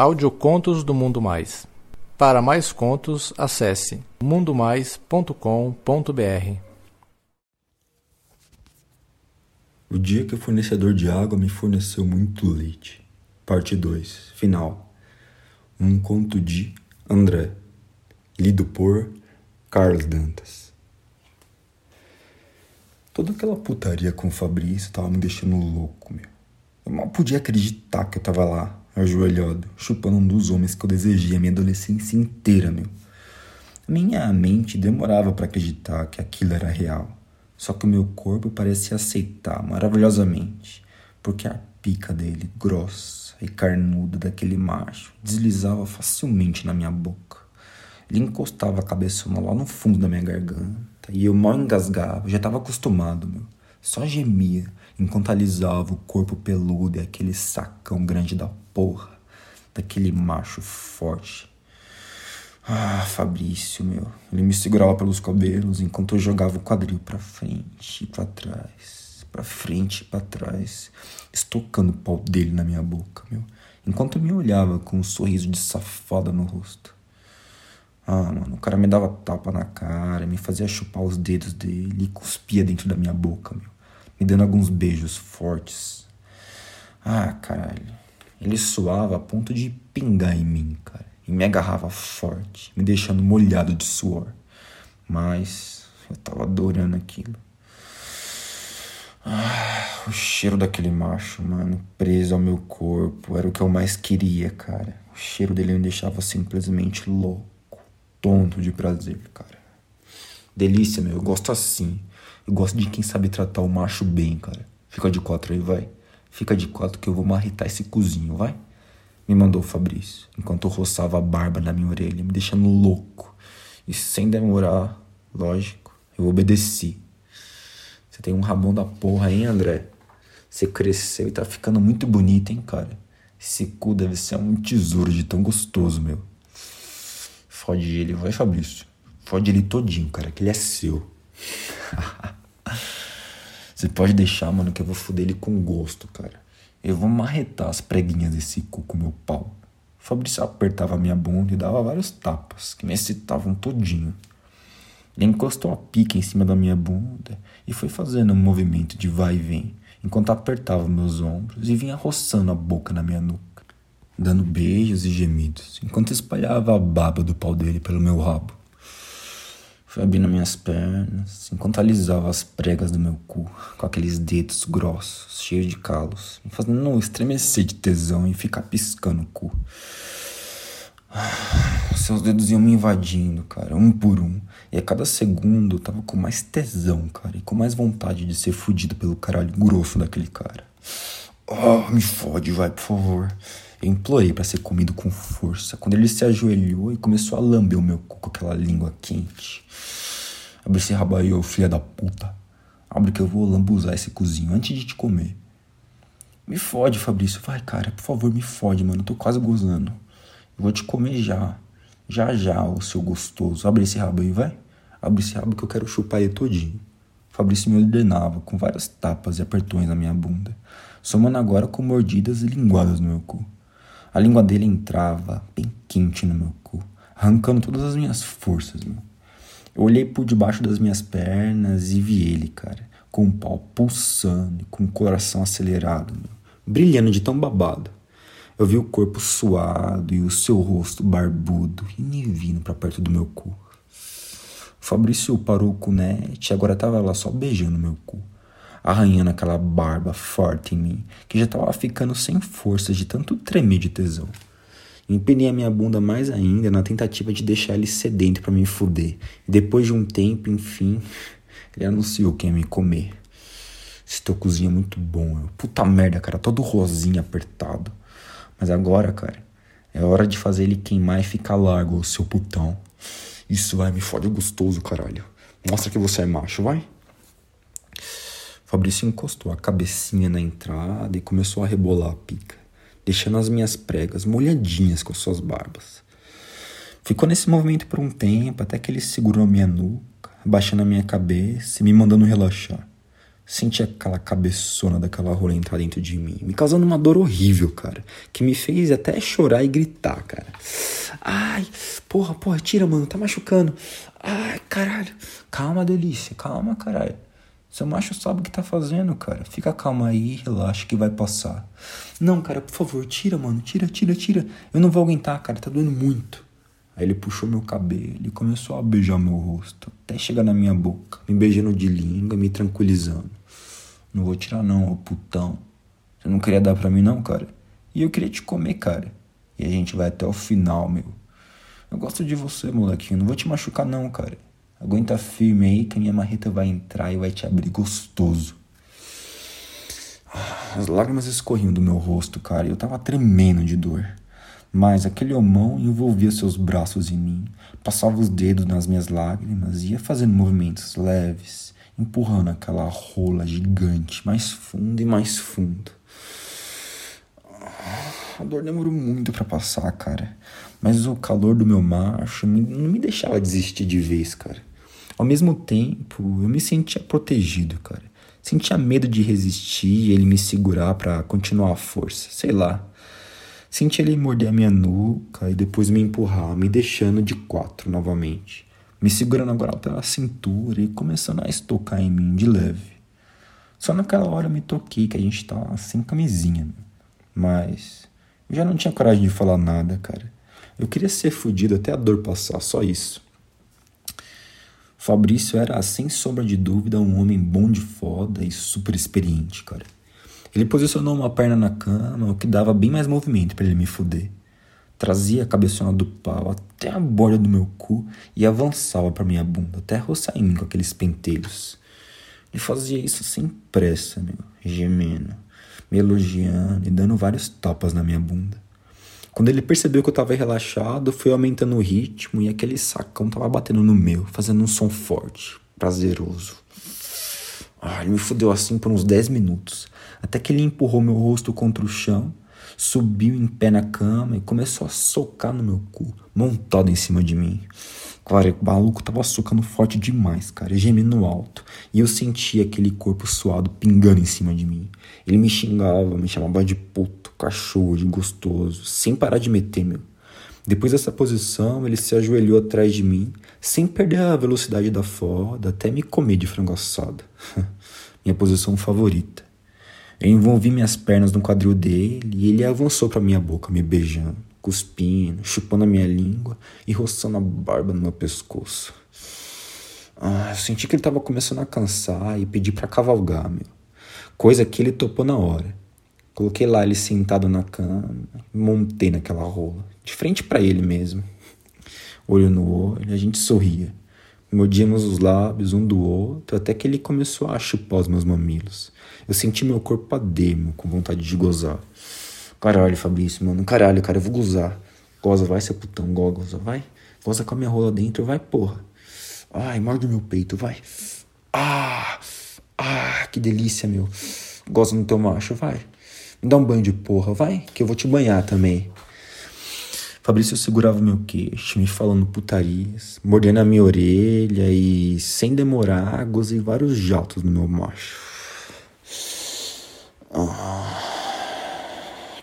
Audiocontos do Mundo Mais. Para mais contos, acesse mundomais.com.br. O dia que o fornecedor de água me forneceu muito leite. Parte 2. Final. Um conto de André. Lido por Carlos Dantas. Toda aquela putaria com o Fabrício tava me deixando louco, meu. Eu mal podia acreditar que eu tava lá, ajoelhado, chupando um dos homens que eu desejei a minha adolescência inteira, meu. Minha mente demorava para acreditar que aquilo era real. Só que o meu corpo parecia aceitar maravilhosamente, porque a pica dele, grossa e carnuda daquele macho, deslizava facilmente na minha boca. Ele encostava a cabeçona lá no fundo da minha garganta e eu mal engasgava, já estava acostumado, meu. Só gemia enquanto alisava o corpo peludo e aquele sacão grande da porra, daquele macho forte. Ah, Fabrício, meu. Ele me segurava pelos cabelos enquanto eu jogava o quadril para frente e para trás, para frente e para trás, estocando o pau dele na minha boca, meu. Enquanto me olhava com um sorriso de safada no rosto. Ah, mano, o cara me dava tapa na cara, me fazia chupar os dedos dele e cuspia dentro da minha boca, meu me dando alguns beijos fortes. Ah, caralho. Ele suava a ponto de pingar em mim, cara. E me agarrava forte, me deixando molhado de suor. Mas eu tava adorando aquilo. Ah, o cheiro daquele macho, mano, preso ao meu corpo, era o que eu mais queria, cara. O cheiro dele me deixava simplesmente louco, tonto de prazer, cara. Delícia, meu, eu gosto assim. Eu gosto de quem sabe tratar o macho bem, cara. Fica de quatro aí, vai. Fica de quatro que eu vou marretar esse cozinho, vai. Me mandou o Fabrício, enquanto eu roçava a barba na minha orelha, me deixando louco. E sem demorar, lógico, eu obedeci. Você tem um rabão da porra, hein, André? Você cresceu e tá ficando muito bonito, hein, cara? Esse cu deve ser um tesouro de tão gostoso, meu. Fode ele, vai, Fabrício. Fode ele todinho, cara, que ele é seu. Você pode deixar, mano, que eu vou foder ele com gosto, cara. Eu vou marretar as preguinhas desse cu com meu pau. Fabrício apertava minha bunda e dava vários tapas, que me excitavam todinho. Ele encostou a pica em cima da minha bunda e foi fazendo um movimento de vai e vem, enquanto apertava meus ombros e vinha roçando a boca na minha nuca, dando beijos e gemidos, enquanto espalhava a baba do pau dele pelo meu rabo. Foi abrindo minhas pernas, enquanto alisava as pregas do meu cu, com aqueles dedos grossos, cheios de calos, me fazendo estremecer de tesão e ficar piscando o cu. Seus dedos iam me invadindo, cara, um por um. E a cada segundo eu tava com mais tesão, cara, e com mais vontade de ser fudido pelo caralho grosso daquele cara. Oh, me fode, vai, por favor. Eu implorei para ser comido com força, quando ele se ajoelhou e começou a lamber o meu cu com aquela língua quente. Abre esse rabo aí, ô filha da puta. Abre que eu vou lambuzar esse cozinho antes de te comer. Me fode, Fabrício. Vai, cara, por favor, me fode, mano. Eu tô quase gozando. Eu vou te comer já. Já, já, ô seu gostoso. Abre esse rabo aí, vai. Abre esse rabo que eu quero chupar ele todinho. Fabrício me ordenava, com várias tapas e apertões na minha bunda, somando agora com mordidas e linguadas no meu cu. A língua dele entrava bem quente no meu cu, arrancando todas as minhas forças, meu. Eu olhei por debaixo das minhas pernas e vi ele, cara, com o pau pulsando e com o coração acelerado, meu, brilhando de tão babado. Eu vi o corpo suado e o seu rosto barbudo e me vindo para perto do meu cu. Fabrício parou o cunete e agora tava lá só beijando meu cu arranhando aquela barba forte em mim, que já estava ficando sem forças de tanto tremer de tesão. Empenhei a minha bunda mais ainda na tentativa de deixar ele sedento para me fuder. E depois de um tempo, enfim, ele anunciou que ia me comer. Esse teu cozinho é muito bom. Eu. Puta merda, cara, todo rosinho apertado. Mas agora, cara, é hora de fazer ele queimar e ficar largo, seu putão. Isso vai, me fode gostoso, caralho. Mostra que você é macho, vai. Fabrício encostou a cabecinha na entrada e começou a rebolar a pica, deixando as minhas pregas molhadinhas com suas barbas. Ficou nesse movimento por um tempo até que ele segurou a minha nuca, abaixando a minha cabeça e me mandando relaxar. Senti aquela cabeçona daquela rola entrar dentro de mim, me causando uma dor horrível, cara, que me fez até chorar e gritar, cara. Ai, porra, porra, tira, mano, tá machucando. Ai, caralho. Calma, delícia, calma, caralho. Seu macho sabe o que tá fazendo, cara. Fica calma aí, relaxa que vai passar. Não, cara, por favor, tira, mano, tira, tira, tira. Eu não vou aguentar, cara, tá doendo muito. Aí ele puxou meu cabelo e começou a beijar meu rosto, até chegar na minha boca, me beijando de língua, me tranquilizando. Não vou tirar não, ô putão. Você não queria dar pra mim não, cara? E eu queria te comer, cara. E a gente vai até o final, meu. Eu gosto de você, molequinho. Não vou te machucar não, cara. Aguenta firme aí que a minha marreta vai entrar e vai te abrir gostoso. As lágrimas escorriam do meu rosto, cara, e eu tava tremendo de dor. Mas aquele homão envolvia seus braços em mim, passava os dedos nas minhas lágrimas e ia fazendo movimentos leves, empurrando aquela rola gigante mais fundo e mais fundo. A dor demorou muito para passar, cara. Mas o calor do meu macho não me deixava desistir de vez, cara. Ao mesmo tempo, eu me sentia protegido, cara. Sentia medo de resistir ele me segurar para continuar a força. Sei lá. Senti ele morder a minha nuca e depois me empurrar, me deixando de quatro novamente, me segurando agora pela cintura e começando a estocar em mim de leve. Só naquela hora eu me toquei que a gente tá sem camisinha, mas eu já não tinha coragem de falar nada, cara. Eu queria ser fudido até a dor passar, só isso. Fabrício era, sem sombra de dúvida, um homem bom de foda e super experiente, cara. Ele posicionou uma perna na cama, o que dava bem mais movimento para ele me fuder. Trazia a cabeçona do pau até a borda do meu cu e avançava para minha bunda, até mim com aqueles pentelhos. Ele fazia isso sem pressa, meu, gemendo, me elogiando e dando vários tapas na minha bunda. Quando ele percebeu que eu tava relaxado, foi aumentando o ritmo e aquele sacão tava batendo no meu, fazendo um som forte, prazeroso. Ele me fudeu assim por uns 10 minutos, até que ele empurrou meu rosto contra o chão, subiu em pé na cama e começou a socar no meu cu, montado em cima de mim. Claro, o maluco tava socando forte demais, cara, gemendo alto, e eu sentia aquele corpo suado pingando em cima de mim. Ele me xingava, me chamava de puto, cachorro, de gostoso, sem parar de meter, meu. Depois dessa posição, ele se ajoelhou atrás de mim, sem perder a velocidade da foda, até me comer de frango assado. Minha posição favorita. Eu envolvi minhas pernas no quadril dele e ele avançou para minha boca, me beijando, cuspindo, chupando a minha língua e roçando a barba no meu pescoço. Ah, eu senti que ele estava começando a cansar e pedi para cavalgar, meu. Coisa que ele topou na hora. Coloquei lá ele sentado na cama montei naquela rola, de frente para ele mesmo. Olho no olho, a gente sorria. Mordíamos os lábios um do outro até que ele começou a chupar os meus mamilos. Eu senti meu corpo ademo, com vontade de gozar. Caralho, Fabrício, mano, caralho, cara, eu vou gozar. Goza, vai, seu putão, goza, vai. Goza com a minha rola dentro, vai, porra. Ai, morde meu peito, vai. Ah, ah, que delícia, meu. Goza no teu macho, vai. Me dá um banho de porra, vai, que eu vou te banhar também. Fabrício segurava meu queixo, me falando putarias, mordendo a minha orelha e, sem demorar, gozei vários jatos no meu macho. Oh,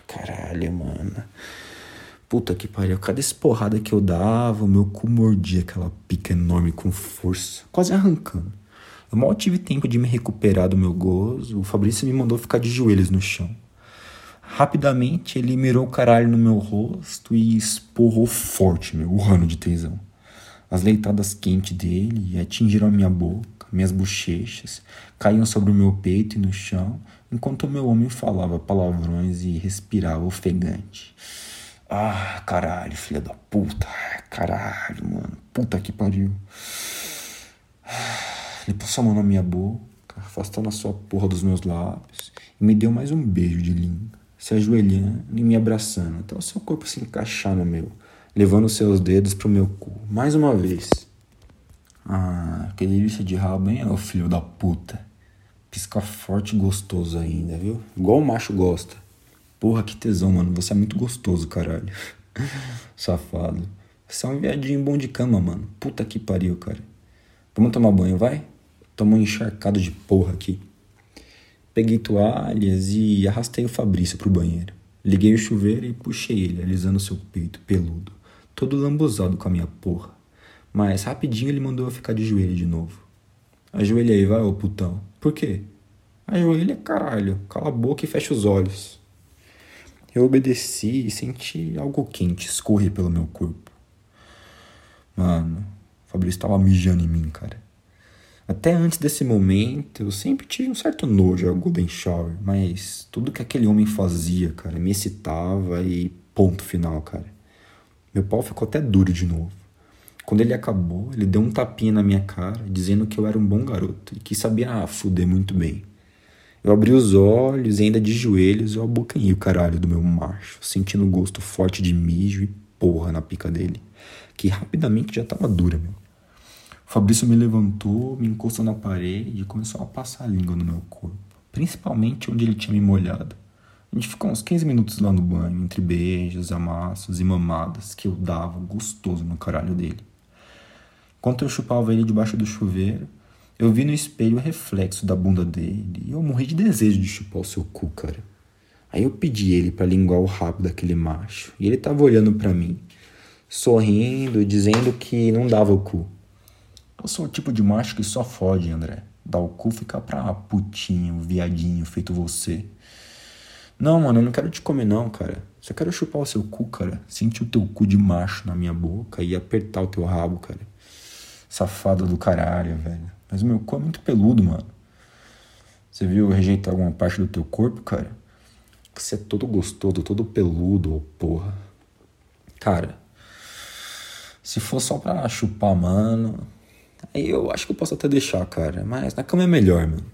caralho, mano. Puta que pariu. Cada esporrada que eu dava, o meu cu mordia aquela pica enorme com força, quase arrancando. Eu mal tive tempo de me recuperar do meu gozo. O Fabrício me mandou ficar de joelhos no chão. Rapidamente ele mirou o caralho no meu rosto e esporrou forte, meu, urrando de tesão. As leitadas quentes dele atingiram a minha boca, minhas bochechas, caíam sobre o meu peito e no chão, enquanto o meu homem falava palavrões e respirava ofegante. Ah, caralho, filha da puta. Caralho, mano. Puta que pariu. Ele passou a mão na minha boca, afastando a sua porra dos meus lábios, e me deu mais um beijo de língua se ajoelhando e me abraçando, até o seu corpo se encaixar no meu, levando seus dedos pro meu cu, mais uma vez. Ah, que delícia de rabo, hein, ô filho da puta. Pisca forte e gostoso ainda, viu? Igual o macho gosta. Porra, que tesão, mano. Você é muito gostoso, caralho. Safado. Você é um viadinho bom de cama, mano. Puta que pariu, cara. Vamos tomar banho, vai? Toma um encharcado de porra aqui. Peguei toalhas e arrastei o Fabrício pro banheiro. Liguei o chuveiro e puxei ele, alisando seu peito peludo, todo lambuzado com a minha porra. Mas rapidinho ele mandou eu ficar de joelho de novo. Ajoelha aí, vai, ô putão. Por quê? Ajoelha, caralho. Cala a boca e fecha os olhos. Eu obedeci e senti algo quente escorrer pelo meu corpo. Mano, o Fabrício tava mijando em mim, cara. Até antes desse momento, eu sempre tive um certo nojo ao Golden Shower, mas tudo que aquele homem fazia, cara, me excitava e ponto final, cara. Meu pau ficou até duro de novo. Quando ele acabou, ele deu um tapinha na minha cara, dizendo que eu era um bom garoto e que sabia ah, fuder muito bem. Eu abri os olhos e ainda de joelhos eu abocanhei o caralho do meu macho, sentindo o gosto forte de mijo e porra na pica dele, que rapidamente já tava dura, meu. O Fabrício me levantou, me encostou na parede e começou a passar a língua no meu corpo, principalmente onde ele tinha me molhado. A gente ficou uns 15 minutos lá no banho, entre beijos, amassos e mamadas que eu dava gostoso no caralho dele. Enquanto eu chupava ele debaixo do chuveiro, eu vi no espelho o reflexo da bunda dele e eu morri de desejo de chupar o seu cu, cara. Aí eu pedi ele para linguar o rabo daquele macho e ele tava olhando para mim, sorrindo, dizendo que não dava o cu. Eu sou o tipo de macho que só fode, André. Dá o cu fica pra putinho, viadinho, feito você. Não, mano, eu não quero te comer não, cara. Só quero chupar o seu cu, cara. Sentir o teu cu de macho na minha boca e apertar o teu rabo, cara. Safado do caralho, velho. Mas o meu cu é muito peludo, mano. Você viu rejeitar alguma parte do teu corpo, cara? Você é todo gostoso, todo peludo, oh, porra. Cara, se for só pra chupar, mano, aí eu acho que eu posso até deixar, cara. Mas na cama é melhor, mano.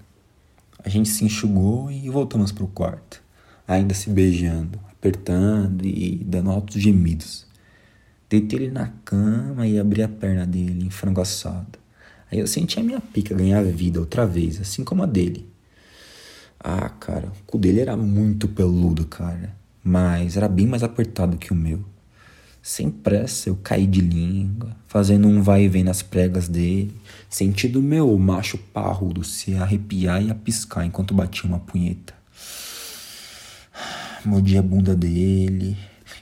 A gente se enxugou e voltamos pro quarto. Ainda se beijando, apertando e dando altos gemidos. Deitei ele na cama e abri a perna dele, em frango assado. Aí eu senti a minha pica ganhar vida outra vez, assim como a dele. Ah, cara, o cu dele era muito peludo, cara. Mas era bem mais apertado que o meu. Sem pressa, eu caí de língua, fazendo um vai e vem nas pregas dele, sentindo meu macho parrudo se arrepiar e a piscar enquanto batia uma punheta. Mordi a bunda dele,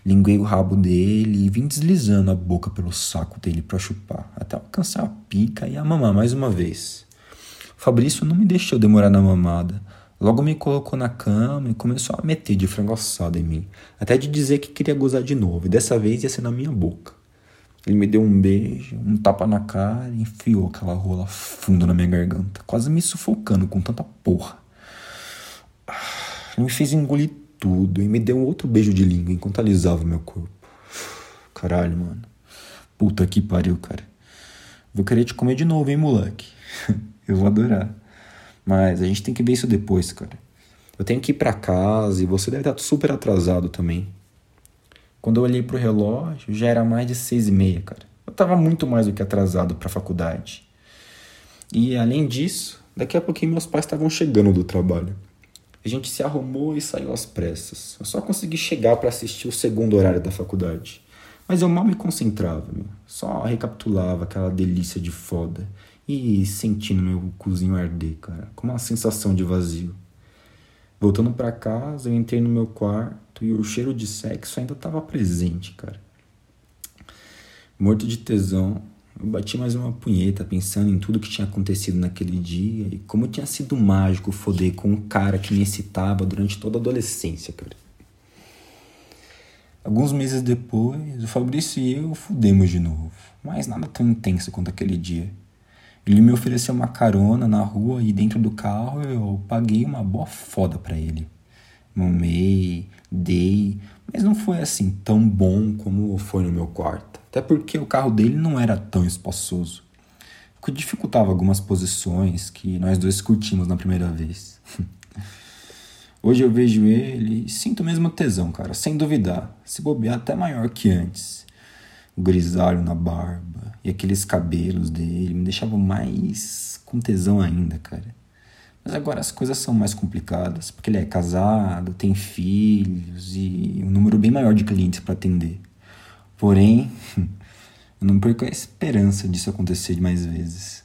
Linguei o rabo dele e vim deslizando a boca pelo saco dele para chupar, até alcançar a pica e a mamar mais uma vez. Fabrício não me deixou demorar na mamada. Logo me colocou na cama e começou a meter de frango assado em mim, até de dizer que queria gozar de novo, e dessa vez ia ser na minha boca. Ele me deu um beijo, um tapa na cara e enfiou aquela rola fundo na minha garganta, quase me sufocando com tanta porra. Ele me fez engolir tudo e me deu um outro beijo de língua enquanto alisava meu corpo. Caralho, mano. Puta que pariu, cara. Vou querer te comer de novo, hein, moleque? Eu vou adorar. Mas a gente tem que ver isso depois, cara. Eu tenho que ir para casa e você deve estar super atrasado também. Quando eu olhei pro relógio, já era mais de seis e meia, cara. Eu tava muito mais do que atrasado pra faculdade. E além disso, daqui a pouquinho meus pais estavam chegando do trabalho. A gente se arrumou e saiu às pressas. Eu só consegui chegar para assistir o segundo horário da faculdade. Mas eu mal me concentrava, meu. Só recapitulava aquela delícia de foda. E sentindo meu cozinho arder, cara. Com uma sensação de vazio. Voltando para casa, eu entrei no meu quarto e o cheiro de sexo ainda estava presente, cara. Morto de tesão, eu bati mais uma punheta pensando em tudo que tinha acontecido naquele dia e como tinha sido mágico foder com um cara que me excitava durante toda a adolescência, cara. Alguns meses depois, o Fabrício e eu fudemos de novo, mas nada tão intenso quanto aquele dia. Ele me ofereceu uma carona na rua e dentro do carro eu paguei uma boa foda pra ele. Mamei, dei, mas não foi assim tão bom como foi no meu quarto. Até porque o carro dele não era tão espaçoso. O que dificultava algumas posições que nós dois curtimos na primeira vez. Hoje eu vejo ele e sinto mesmo tesão, cara, sem duvidar. Se bobear até maior que antes. Grisalho na barba e aqueles cabelos dele me deixavam mais com tesão ainda, cara. Mas agora as coisas são mais complicadas, porque ele é casado, tem filhos e um número bem maior de clientes para atender. Porém, eu não perco a esperança disso acontecer mais vezes.